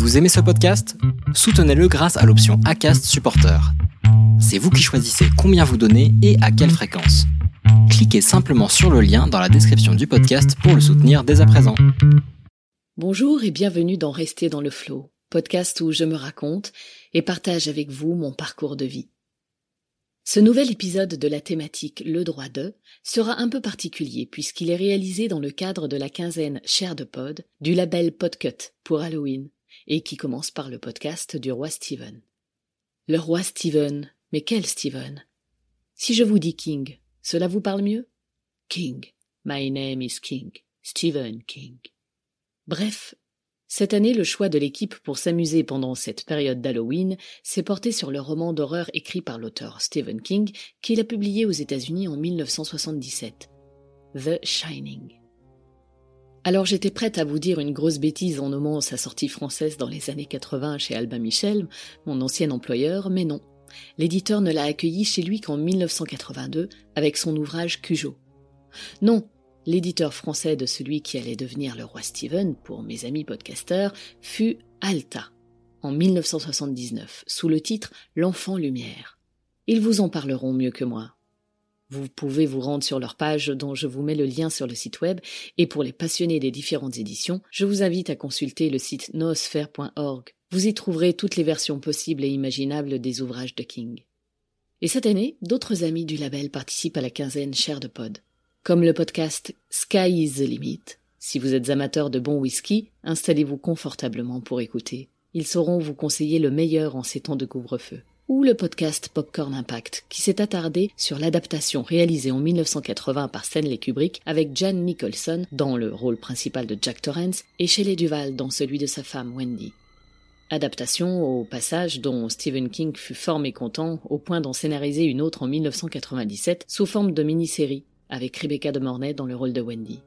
Vous aimez ce podcast? Soutenez-le grâce à l'option ACAST Supporter. C'est vous qui choisissez combien vous donnez et à quelle fréquence. Cliquez simplement sur le lien dans la description du podcast pour le soutenir dès à présent. Bonjour et bienvenue dans Rester dans le Flow, podcast où je me raconte et partage avec vous mon parcours de vie. Ce nouvel épisode de la thématique Le droit de sera un peu particulier puisqu'il est réalisé dans le cadre de la quinzaine Cher de Pod du label Podcut pour Halloween et qui commence par le podcast du roi Steven. Le roi Steven, mais quel Steven Si je vous dis King, cela vous parle mieux? King, my name is King, Stephen King. Bref, cette année, le choix de l'équipe pour s'amuser pendant cette période d'Halloween s'est porté sur le roman d'horreur écrit par l'auteur Stephen King qu'il a publié aux États-Unis en 1977, The Shining. Alors j'étais prête à vous dire une grosse bêtise en nommant sa sortie française dans les années 80 chez Albin Michel, mon ancien employeur, mais non. L'éditeur ne l'a accueilli chez lui qu'en 1982 avec son ouvrage Cujo. Non, L'éditeur français de celui qui allait devenir le roi Steven pour mes amis podcasteurs fut Alta, en 1979, sous le titre L'enfant lumière. Ils vous en parleront mieux que moi. Vous pouvez vous rendre sur leur page dont je vous mets le lien sur le site web et pour les passionnés des différentes éditions, je vous invite à consulter le site noosphère.org. Vous y trouverez toutes les versions possibles et imaginables des ouvrages de King. Et cette année, d'autres amis du label participent à la quinzaine Cher de Pod. Comme le podcast Sky is the Limit. Si vous êtes amateur de bon whisky, installez-vous confortablement pour écouter. Ils sauront vous conseiller le meilleur en ces temps de couvre-feu. Ou le podcast Popcorn Impact, qui s'est attardé sur l'adaptation réalisée en 1980 par Stanley Kubrick avec Jan Nicholson dans le rôle principal de Jack Torrance et Shelley Duval dans celui de sa femme Wendy. Adaptation au passage dont Stephen King fut fort mécontent au point d'en scénariser une autre en 1997 sous forme de mini-série avec Rebecca de Mornay dans le rôle de Wendy.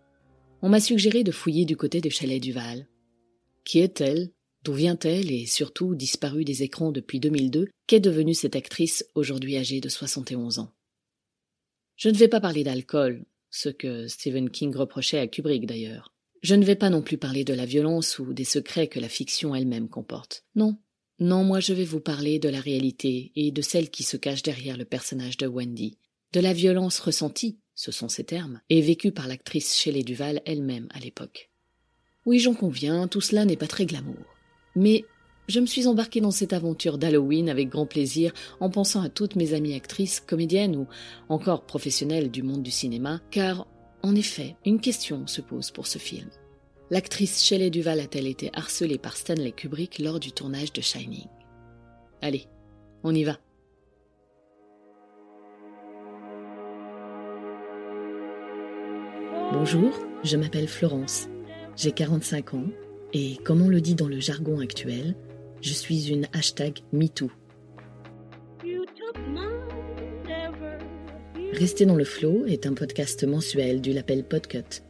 On m'a suggéré de fouiller du côté de Chalet Duval. Qui est-elle D'où vient-elle et surtout disparue des écrans depuis 2002 Qu'est devenue cette actrice aujourd'hui âgée de 71 ans? Je ne vais pas parler d'alcool, ce que Stephen King reprochait à Kubrick d'ailleurs. Je ne vais pas non plus parler de la violence ou des secrets que la fiction elle-même comporte. Non. Non, moi je vais vous parler de la réalité et de celle qui se cache derrière le personnage de Wendy, de la violence ressentie ce sont ces termes, et vécu par l'actrice Shelley Duval elle-même à l'époque. Oui, j'en conviens, tout cela n'est pas très glamour. Mais je me suis embarquée dans cette aventure d'Halloween avec grand plaisir en pensant à toutes mes amies actrices, comédiennes ou encore professionnelles du monde du cinéma, car, en effet, une question se pose pour ce film. L'actrice Shelley Duval a-t-elle été harcelée par Stanley Kubrick lors du tournage de Shining? Allez, on y va. Bonjour, je m'appelle Florence. J'ai 45 ans et, comme on le dit dans le jargon actuel, je suis une hashtag MeToo. Rester dans le flow est un podcast mensuel du label Podcut.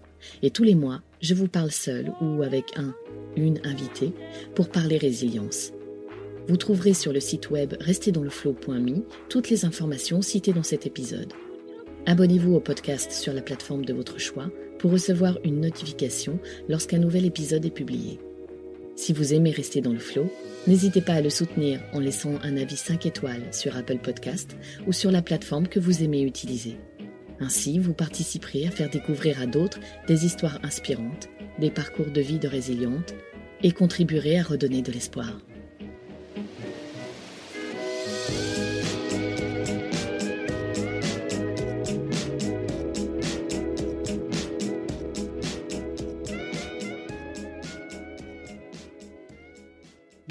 Et tous les mois, je vous parle seul ou avec un, une invitée pour parler résilience. Vous trouverez sur le site web restezdansleflow.me toutes les informations citées dans cet épisode. Abonnez-vous au podcast sur la plateforme de votre choix pour recevoir une notification lorsqu'un nouvel épisode est publié. Si vous aimez rester dans le flow, n'hésitez pas à le soutenir en laissant un avis 5 étoiles sur Apple Podcast ou sur la plateforme que vous aimez utiliser. Ainsi, vous participerez à faire découvrir à d'autres des histoires inspirantes, des parcours de vie de résilientes et contribuerez à redonner de l'espoir.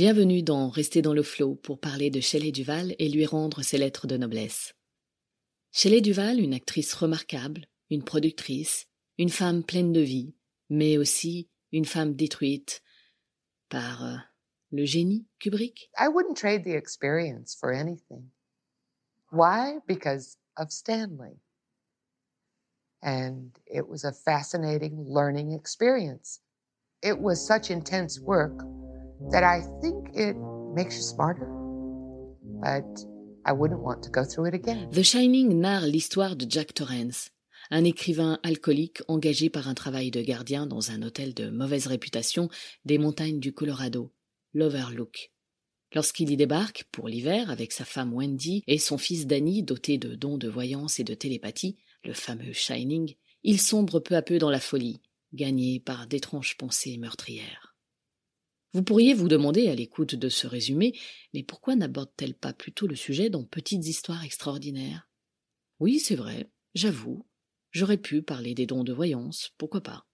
Bienvenue dans Rester dans le flot pour parler de Shelley Duval et lui rendre ses lettres de noblesse. Shelley Duval, une actrice remarquable, une productrice, une femme pleine de vie, mais aussi une femme détruite par euh, le génie Kubrick. I wouldn't trade the experience for anything. Why? Because of Stanley. And it was a fascinating learning experience. It was such intense work that I think it makes you smarter. But I wouldn't want to go through it again. The Shining narre l'histoire de Jack Torrance, un écrivain alcoolique engagé par un travail de gardien dans un hôtel de mauvaise réputation des montagnes du Colorado. l'Overlook. Lorsqu'il y débarque, pour l'hiver, avec sa femme Wendy et son fils Danny, doté de dons de voyance et de télépathie, le fameux Shining, il sombre peu à peu dans la folie, gagné par d'étranges pensées meurtrières. Vous pourriez vous demander à l'écoute de ce résumé, mais pourquoi n'aborde-t-elle pas plutôt le sujet dans Petites histoires extraordinaires? Oui, c'est vrai, j'avoue, j'aurais pu parler des dons de voyance, pourquoi pas.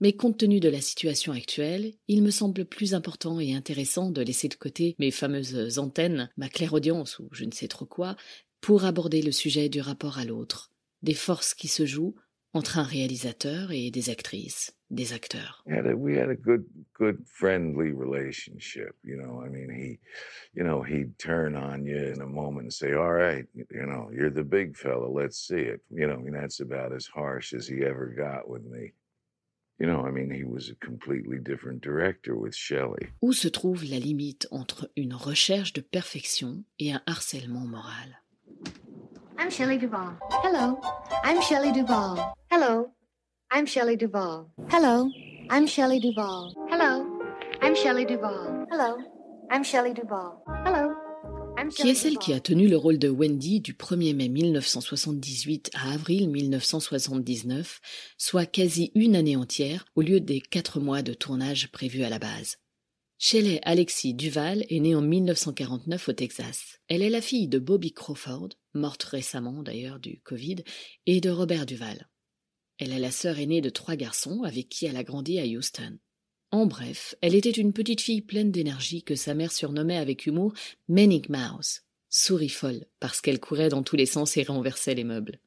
Mais compte tenu de la situation actuelle, il me semble plus important et intéressant de laisser de côté mes fameuses antennes, ma clairaudience ou je ne sais trop quoi, pour aborder le sujet du rapport à l'autre, des forces qui se jouent entre un réalisateur et des actrices, des acteurs. We had a, we had a good, good friendly relationship. You know, I mean, he, you know, he'd turn on you in a moment and say, "All right, you know, you're the big fella. Let's see it." You know, I mean, that's about as harsh as he ever got with me. You know, I mean, he was a completely different director with Shelley. Où se trouve la limite entre une recherche de perfection et un harcèlement moral? I'm Shelley Duvall. Hello, I'm Shelley Duvall. Hello, I'm Shelley Duvall. Hello, I'm Shelley Duvall. Hello, I'm Shelley Duvall. Hello, I'm Shelley Duvall. Hello. I'm Qui est celle qui a tenu le rôle de Wendy du 1er mai 1978 à avril 1979, soit quasi une année entière au lieu des quatre mois de tournage prévus à la base Shelley Alexis Duval est née en 1949 au Texas. Elle est la fille de Bobby Crawford, morte récemment d'ailleurs du Covid, et de Robert Duval. Elle est la sœur aînée de trois garçons avec qui elle a grandi à Houston. En bref, elle était une petite fille pleine d'énergie que sa mère surnommait avec humour Manic Mouse, souris folle, parce qu'elle courait dans tous les sens et renversait les meubles.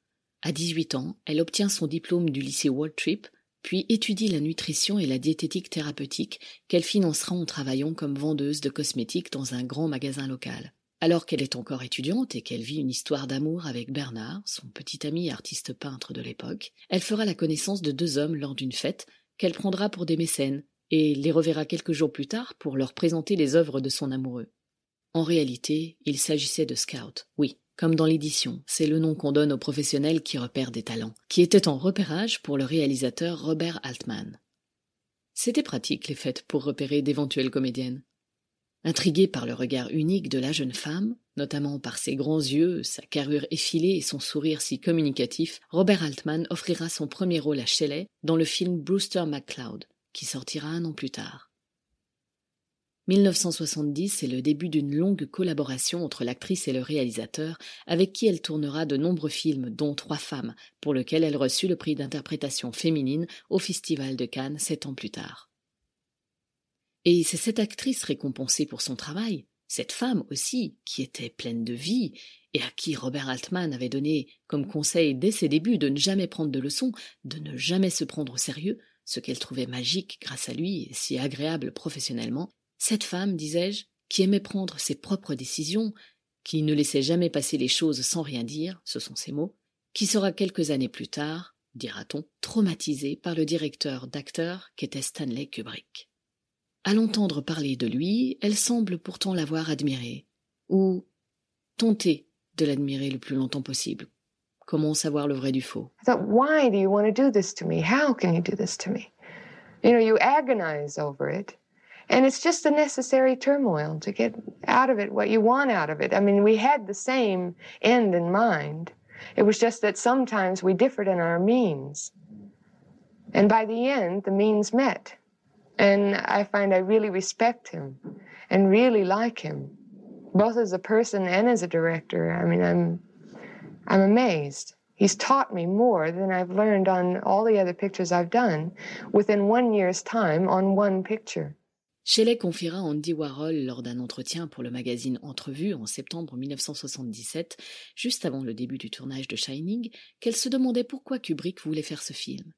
À 18 ans, elle obtient son diplôme du lycée Waltrip, puis étudie la nutrition et la diététique thérapeutique qu'elle financera en travaillant comme vendeuse de cosmétiques dans un grand magasin local. Alors qu'elle est encore étudiante et qu'elle vit une histoire d'amour avec Bernard, son petit ami artiste peintre de l'époque, elle fera la connaissance de deux hommes lors d'une fête qu'elle prendra pour des mécènes et les reverra quelques jours plus tard pour leur présenter les œuvres de son amoureux. En réalité, il s'agissait de scouts, oui, comme dans l'édition, c'est le nom qu'on donne aux professionnels qui repèrent des talents, qui étaient en repérage pour le réalisateur Robert Altman. C'était pratique les fêtes pour repérer d'éventuelles comédiennes. Intrigué par le regard unique de la jeune femme, notamment par ses grands yeux, sa carrure effilée et son sourire si communicatif, Robert Altman offrira son premier rôle à Shelley dans le film Brewster McCloud, qui sortira un an plus tard. 1970 est le début d'une longue collaboration entre l'actrice et le réalisateur, avec qui elle tournera de nombreux films, dont Trois femmes, pour lequel elle reçut le prix d'interprétation féminine au Festival de Cannes sept ans plus tard. Et c'est cette actrice récompensée pour son travail, cette femme aussi, qui était pleine de vie, et à qui Robert Altman avait donné comme conseil dès ses débuts de ne jamais prendre de leçons, de ne jamais se prendre au sérieux, ce qu'elle trouvait magique grâce à lui et si agréable professionnellement, cette femme, disais-je, qui aimait prendre ses propres décisions, qui ne laissait jamais passer les choses sans rien dire, ce sont ses mots, qui sera quelques années plus tard, dira-t-on, traumatisée par le directeur d'acteurs qu'était Stanley Kubrick. À l'entendre parler de lui, elle semble pourtant l'avoir admiré, ou tenter de l'admirer le plus longtemps possible. Comment savoir le vrai du faux? I thought, why do you want to do this to me? How can you do this to me? You know, you agonize over it. And it's just a necessary turmoil to get out of it what you want out of it. I mean, we had the same end in mind. It was just that sometimes we differed in our means. And by the end, the means met. And I find I really respect him and really like him, both as a person and as a director. I mean, I'm I'm amazed. He's taught me more than I've learned on all the other pictures I've done within one year's time on one picture. Shelley confiera à Andy Warhol lors d'un entretien pour le magazine Entrevue en septembre 1977, juste avant le début du tournage de Shining, qu'elle se demandait pourquoi Kubrick voulait faire ce film.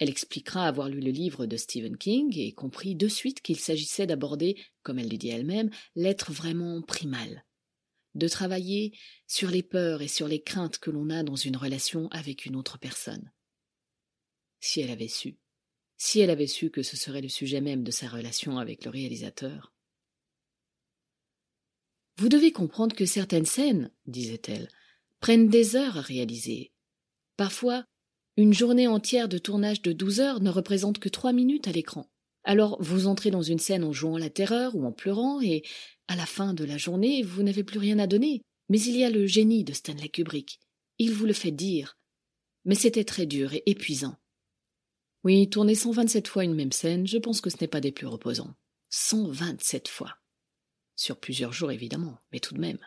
Elle expliquera avoir lu le livre de Stephen King et compris de suite qu'il s'agissait d'aborder, comme elle le dit elle-même, l'être vraiment primal. De travailler sur les peurs et sur les craintes que l'on a dans une relation avec une autre personne. Si elle avait su. Si elle avait su que ce serait le sujet même de sa relation avec le réalisateur. Vous devez comprendre que certaines scènes, disait-elle, prennent des heures à réaliser. Parfois, une journée entière de tournage de douze heures ne représente que trois minutes à l'écran. Alors vous entrez dans une scène en jouant la terreur ou en pleurant, et à la fin de la journée, vous n'avez plus rien à donner. Mais il y a le génie de Stanley Kubrick. Il vous le fait dire. Mais c'était très dur et épuisant. Oui, tourner 127 fois une même scène, je pense que ce n'est pas des plus reposants. 127 fois. Sur plusieurs jours, évidemment, mais tout de même.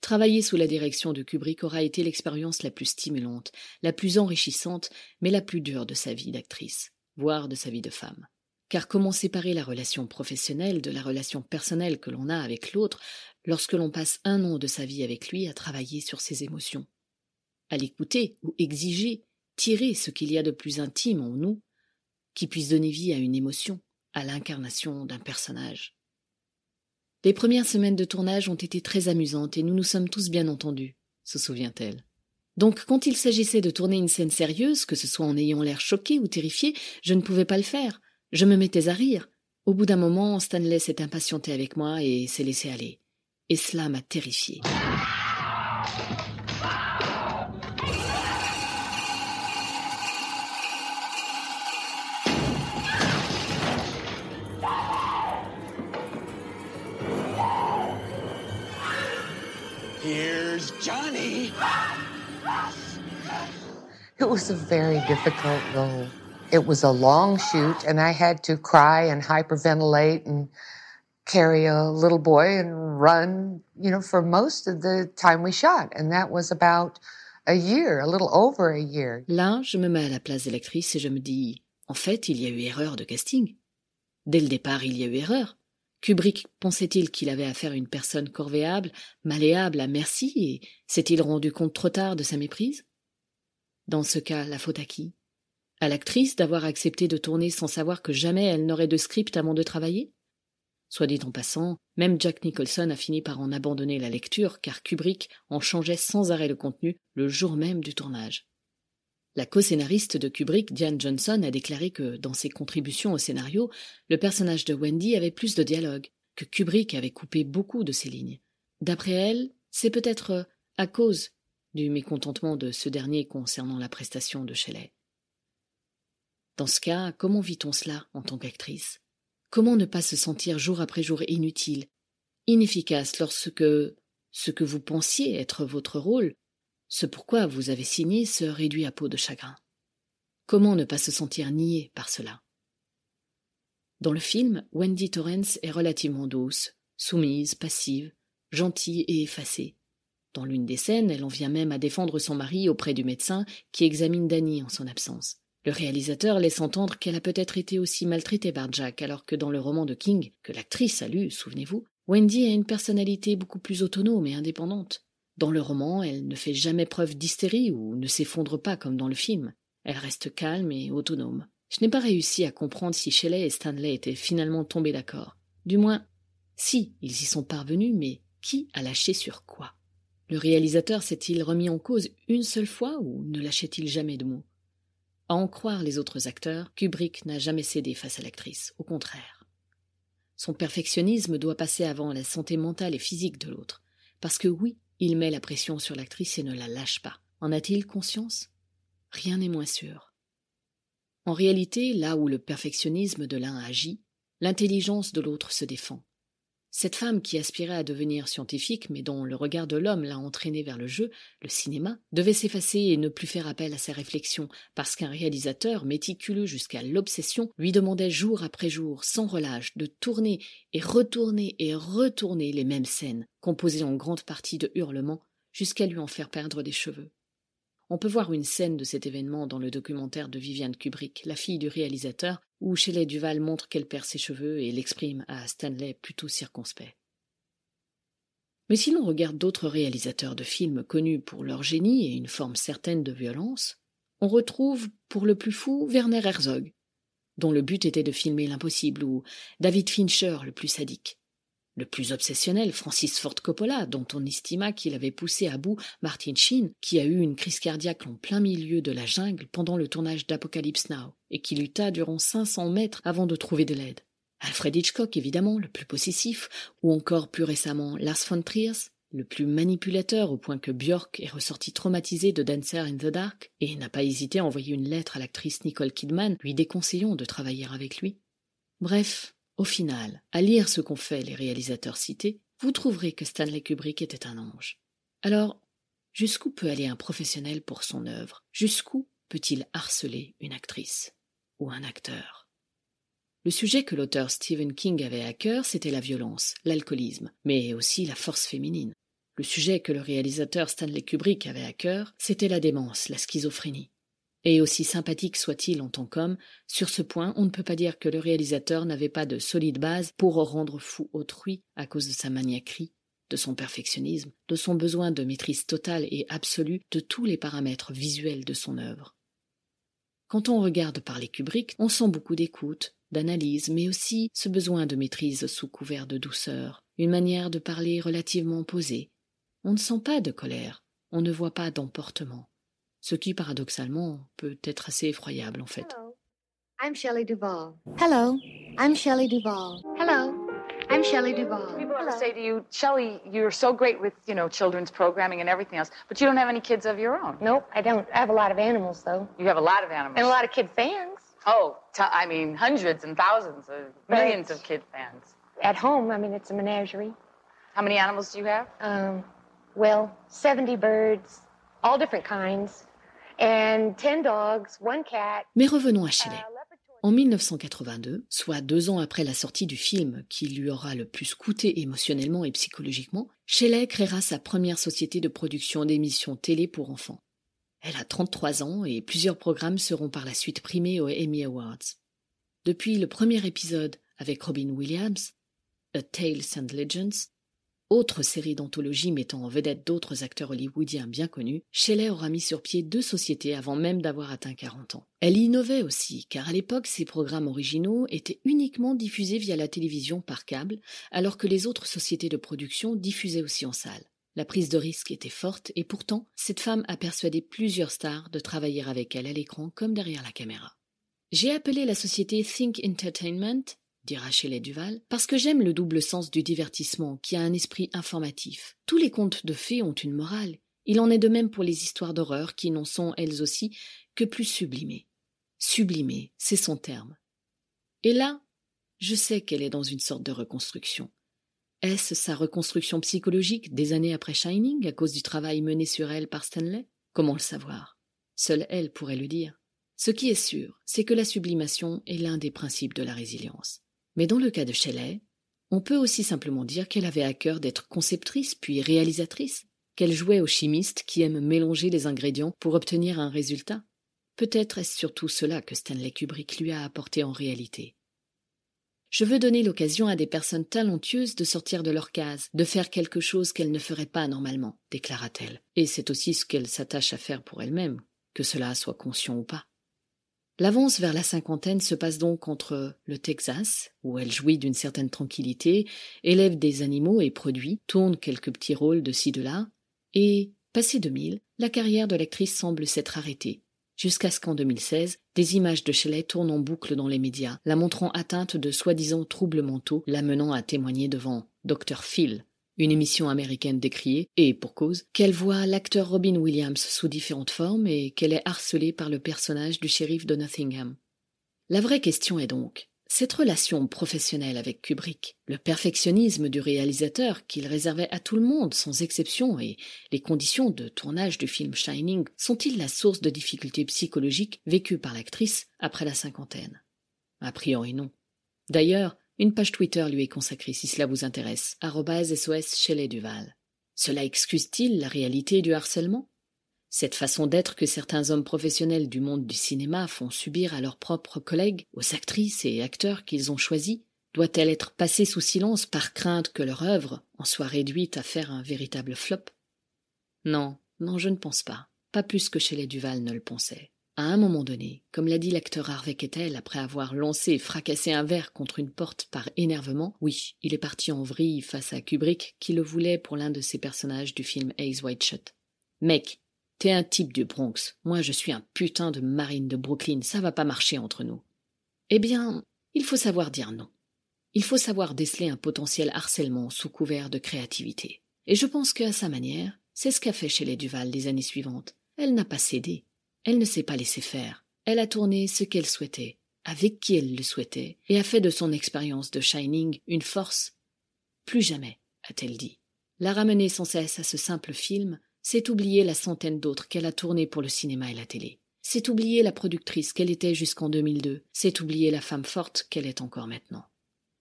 Travailler sous la direction de Kubrick aura été l'expérience la plus stimulante, la plus enrichissante, mais la plus dure de sa vie d'actrice, voire de sa vie de femme. Car comment séparer la relation professionnelle de la relation personnelle que l'on a avec l'autre lorsque l'on passe un an de sa vie avec lui à travailler sur ses émotions? À l'écouter ou exiger, tirer ce qu'il y a de plus intime en nous, qui puisse donner vie à une émotion, à l'incarnation d'un personnage. Les premières semaines de tournage ont été très amusantes et nous nous sommes tous bien entendus, se souvient-elle. Donc quand il s'agissait de tourner une scène sérieuse, que ce soit en ayant l'air choqué ou terrifié, je ne pouvais pas le faire. Je me mettais à rire. Au bout d'un moment, Stanley s'est impatienté avec moi et s'est laissé aller. Et cela m'a terrifié. Here's Johnny. It was a very difficult role. It was a long shoot, and I had to cry and hyperventilate and carry a little boy and run, you know, for most of the time we shot. And that was about a year, a little over a year. Là, je me mets à la place de l'actrice et je me dis, en fait, il y a eu erreur de casting. Dès le départ, il y a eu erreur. Kubrick pensait-il qu'il avait affaire à une personne corvéable, malléable à merci, et s'est-il rendu compte trop tard de sa méprise? Dans ce cas, la faute à qui? À l'actrice d'avoir accepté de tourner sans savoir que jamais elle n'aurait de script avant de travailler? Soit dit en passant, même Jack Nicholson a fini par en abandonner la lecture car Kubrick en changeait sans arrêt le contenu le jour même du tournage. La co-scénariste de Kubrick, Diane Johnson, a déclaré que, dans ses contributions au scénario, le personnage de Wendy avait plus de dialogue, que Kubrick avait coupé beaucoup de ses lignes. D'après elle, c'est peut-être à cause du mécontentement de ce dernier concernant la prestation de Shelley. Dans ce cas, comment vit-on cela en tant qu'actrice? Comment ne pas se sentir jour après jour inutile, inefficace lorsque ce que vous pensiez être votre rôle ce pourquoi vous avez signé se réduit à peau de chagrin. Comment ne pas se sentir nié par cela? Dans le film, Wendy Torrance est relativement douce, soumise, passive, gentille et effacée. Dans l'une des scènes, elle en vient même à défendre son mari auprès du médecin qui examine Danny en son absence. Le réalisateur laisse entendre qu'elle a peut-être été aussi maltraitée par Jack, alors que dans le roman de King, que l'actrice a lu, souvenez-vous, Wendy a une personnalité beaucoup plus autonome et indépendante. Dans le roman, elle ne fait jamais preuve d'hystérie ou ne s'effondre pas comme dans le film. Elle reste calme et autonome. Je n'ai pas réussi à comprendre si Shelley et Stanley étaient finalement tombés d'accord. Du moins, si, ils y sont parvenus, mais qui a lâché sur quoi? Le réalisateur s'est-il remis en cause une seule fois ou ne lâchait-il jamais de mots? À en croire les autres acteurs, Kubrick n'a jamais cédé face à l'actrice, au contraire. Son perfectionnisme doit passer avant la santé mentale et physique de l'autre, parce que oui, il met la pression sur l'actrice et ne la lâche pas. En a-t-il conscience? Rien n'est moins sûr. En réalité, là où le perfectionnisme de l'un agit, l'intelligence de l'autre se défend. Cette femme qui aspirait à devenir scientifique, mais dont le regard de l'homme l'a entraînée vers le jeu, le cinéma, devait s'effacer et ne plus faire appel à ses réflexions, parce qu'un réalisateur, méticuleux jusqu'à l'obsession, lui demandait jour après jour, sans relâche, de tourner et retourner et retourner les mêmes scènes, composées en grande partie de hurlements, jusqu'à lui en faire perdre des cheveux. On peut voir une scène de cet événement dans le documentaire de Viviane Kubrick, la fille du réalisateur, où Shelley Duval montre qu'elle perd ses cheveux et l'exprime à Stanley plutôt circonspect. Mais si l'on regarde d'autres réalisateurs de films connus pour leur génie et une forme certaine de violence, on retrouve, pour le plus fou, Werner Herzog, dont le but était de filmer l'impossible, ou David Fincher, le plus sadique. Le plus obsessionnel, Francis Ford Coppola, dont on estima qu'il avait poussé à bout Martin Sheen, qui a eu une crise cardiaque en plein milieu de la jungle pendant le tournage d'Apocalypse Now, et qui lutta durant 500 mètres avant de trouver de l'aide. Alfred Hitchcock, évidemment, le plus possessif, ou encore plus récemment Lars von Trier, le plus manipulateur au point que Björk est ressorti traumatisé de Dancer in the Dark et n'a pas hésité à envoyer une lettre à l'actrice Nicole Kidman lui déconseillant de travailler avec lui. Bref, au final, à lire ce qu'ont fait les réalisateurs cités, vous trouverez que Stanley Kubrick était un ange. Alors, jusqu'où peut aller un professionnel pour son œuvre? Jusqu'où peut-il harceler une actrice ou un acteur? Le sujet que l'auteur Stephen King avait à cœur, c'était la violence, l'alcoolisme, mais aussi la force féminine. Le sujet que le réalisateur Stanley Kubrick avait à cœur, c'était la démence, la schizophrénie. Et aussi sympathique soit-il en tant qu'homme, sur ce point, on ne peut pas dire que le réalisateur n'avait pas de solide base pour rendre fou autrui à cause de sa maniaquerie, de son perfectionnisme, de son besoin de maîtrise totale et absolue de tous les paramètres visuels de son œuvre. Quand on regarde par les Kubrick, on sent beaucoup d'écoute, d'analyse, mais aussi ce besoin de maîtrise sous couvert de douceur, une manière de parler relativement posée. On ne sent pas de colère, on ne voit pas d'emportement ce qui paradoxalement peut être assez effroyable en fait. Hello, I'm Shelley Duvall. Hello, I'm Shelley Duvall. Hello, I'm Shelley Duvall. People to say to you, Shelley, you're so great with, you know, children's programming and everything else, but you don't have any kids of your own. Nope, I don't. I have a lot of animals though, You have a lot of animals. and a lot of kid fans. Oh, t- I mean, hundreds and thousands of millions of kid fans. At home, I mean, it's a menagerie. How many animals do you have? Um, well, 70 birds, all different kinds, Mais revenons à Shelley. uh, En 1982, soit deux ans après la sortie du film qui lui aura le plus coûté émotionnellement et psychologiquement, Shelley créera sa première société de production d'émissions télé pour enfants. Elle a 33 ans et plusieurs programmes seront par la suite primés aux Emmy Awards. Depuis le premier épisode avec Robin Williams, A Tales and Legends, autre série d'anthologie mettant en vedette d'autres acteurs hollywoodiens bien connus, Shelley aura mis sur pied deux sociétés avant même d'avoir atteint 40 ans. Elle innovait aussi, car à l'époque, ses programmes originaux étaient uniquement diffusés via la télévision par câble, alors que les autres sociétés de production diffusaient aussi en salle. La prise de risque était forte et pourtant, cette femme a persuadé plusieurs stars de travailler avec elle à l'écran comme derrière la caméra. J'ai appelé la société Think Entertainment, dira Shelley Duval, parce que j'aime le double sens du divertissement qui a un esprit informatif. Tous les contes de fées ont une morale. Il en est de même pour les histoires d'horreur qui n'en sont elles aussi que plus sublimées. Sublimées, c'est son terme. Et là, je sais qu'elle est dans une sorte de reconstruction. Est-ce sa reconstruction psychologique des années après Shining à cause du travail mené sur elle par Stanley? Comment le savoir? Seule elle pourrait le dire. Ce qui est sûr, c'est que la sublimation est l'un des principes de la résilience. Mais dans le cas de Shelley, on peut aussi simplement dire qu'elle avait à cœur d'être conceptrice puis réalisatrice, qu'elle jouait au chimiste qui aime mélanger les ingrédients pour obtenir un résultat. Peut-être est-ce surtout cela que Stanley Kubrick lui a apporté en réalité. Je veux donner l'occasion à des personnes talentueuses de sortir de leur case, de faire quelque chose qu'elles ne feraient pas normalement, déclara-t-elle. Et c'est aussi ce qu'elle s'attache à faire pour elle-même, que cela soit conscient ou pas. L'avance vers la cinquantaine se passe donc entre le Texas, où elle jouit d'une certaine tranquillité, élève des animaux et produit, tourne quelques petits rôles de ci de là, et, passé 2000, la carrière de l'actrice semble s'être arrêtée, jusqu'à ce qu'en 2016, des images de Shelley tournent en boucle dans les médias, la montrant atteinte de soi-disant troubles mentaux, l'amenant à témoigner devant Dr. Phil, une émission américaine décriée, et pour cause, qu'elle voit l'acteur Robin Williams sous différentes formes et qu'elle est harcelée par le personnage du shérif de Nottingham. La vraie question est donc, cette relation professionnelle avec Kubrick, le perfectionnisme du réalisateur qu'il réservait à tout le monde sans exception et les conditions de tournage du film Shining sont-ils la source de difficultés psychologiques vécues par l'actrice après la cinquantaine? A priori non. D'ailleurs, une page Twitter lui est consacrée si cela vous intéresse. SOS Shelley Duval. Cela excuse-t-il la réalité du harcèlement? Cette façon d'être que certains hommes professionnels du monde du cinéma font subir à leurs propres collègues, aux actrices et acteurs qu'ils ont choisis, doit-elle être passée sous silence par crainte que leur œuvre en soit réduite à faire un véritable flop? Non, non, je ne pense pas. Pas plus que Shelley Duval ne le pensait. À un moment donné, comme l'a dit l'acteur Harvey Kettel après avoir lancé et fracassé un verre contre une porte par énervement, oui, il est parti en vrille face à Kubrick qui le voulait pour l'un de ses personnages du film Ace White Shut. Mec, t'es un type du Bronx, moi je suis un putain de marine de Brooklyn, ça va pas marcher entre nous. Eh bien, il faut savoir dire non. Il faut savoir déceler un potentiel harcèlement sous couvert de créativité. Et je pense qu'à sa manière, c'est ce qu'a fait Shelley Duval les années suivantes. Elle n'a pas cédé. Elle ne s'est pas laissée faire. Elle a tourné ce qu'elle souhaitait, avec qui elle le souhaitait, et a fait de son expérience de Shining une force. Plus jamais, a-t-elle dit. La ramener sans cesse à ce simple film, c'est oublier la centaine d'autres qu'elle a tournées pour le cinéma et la télé. C'est oublier la productrice qu'elle était jusqu'en 2002. C'est oublier la femme forte qu'elle est encore maintenant.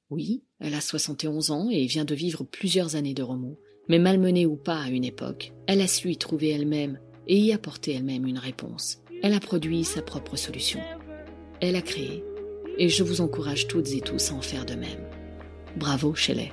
Oui, elle a 71 ans et vient de vivre plusieurs années de remous. Mais malmenée ou pas à une époque, elle a su y trouver elle-même et y apporter elle-même une réponse. Elle a produit sa propre solution. Elle a créé. Et je vous encourage toutes et tous à en faire de même. Bravo, Shelley.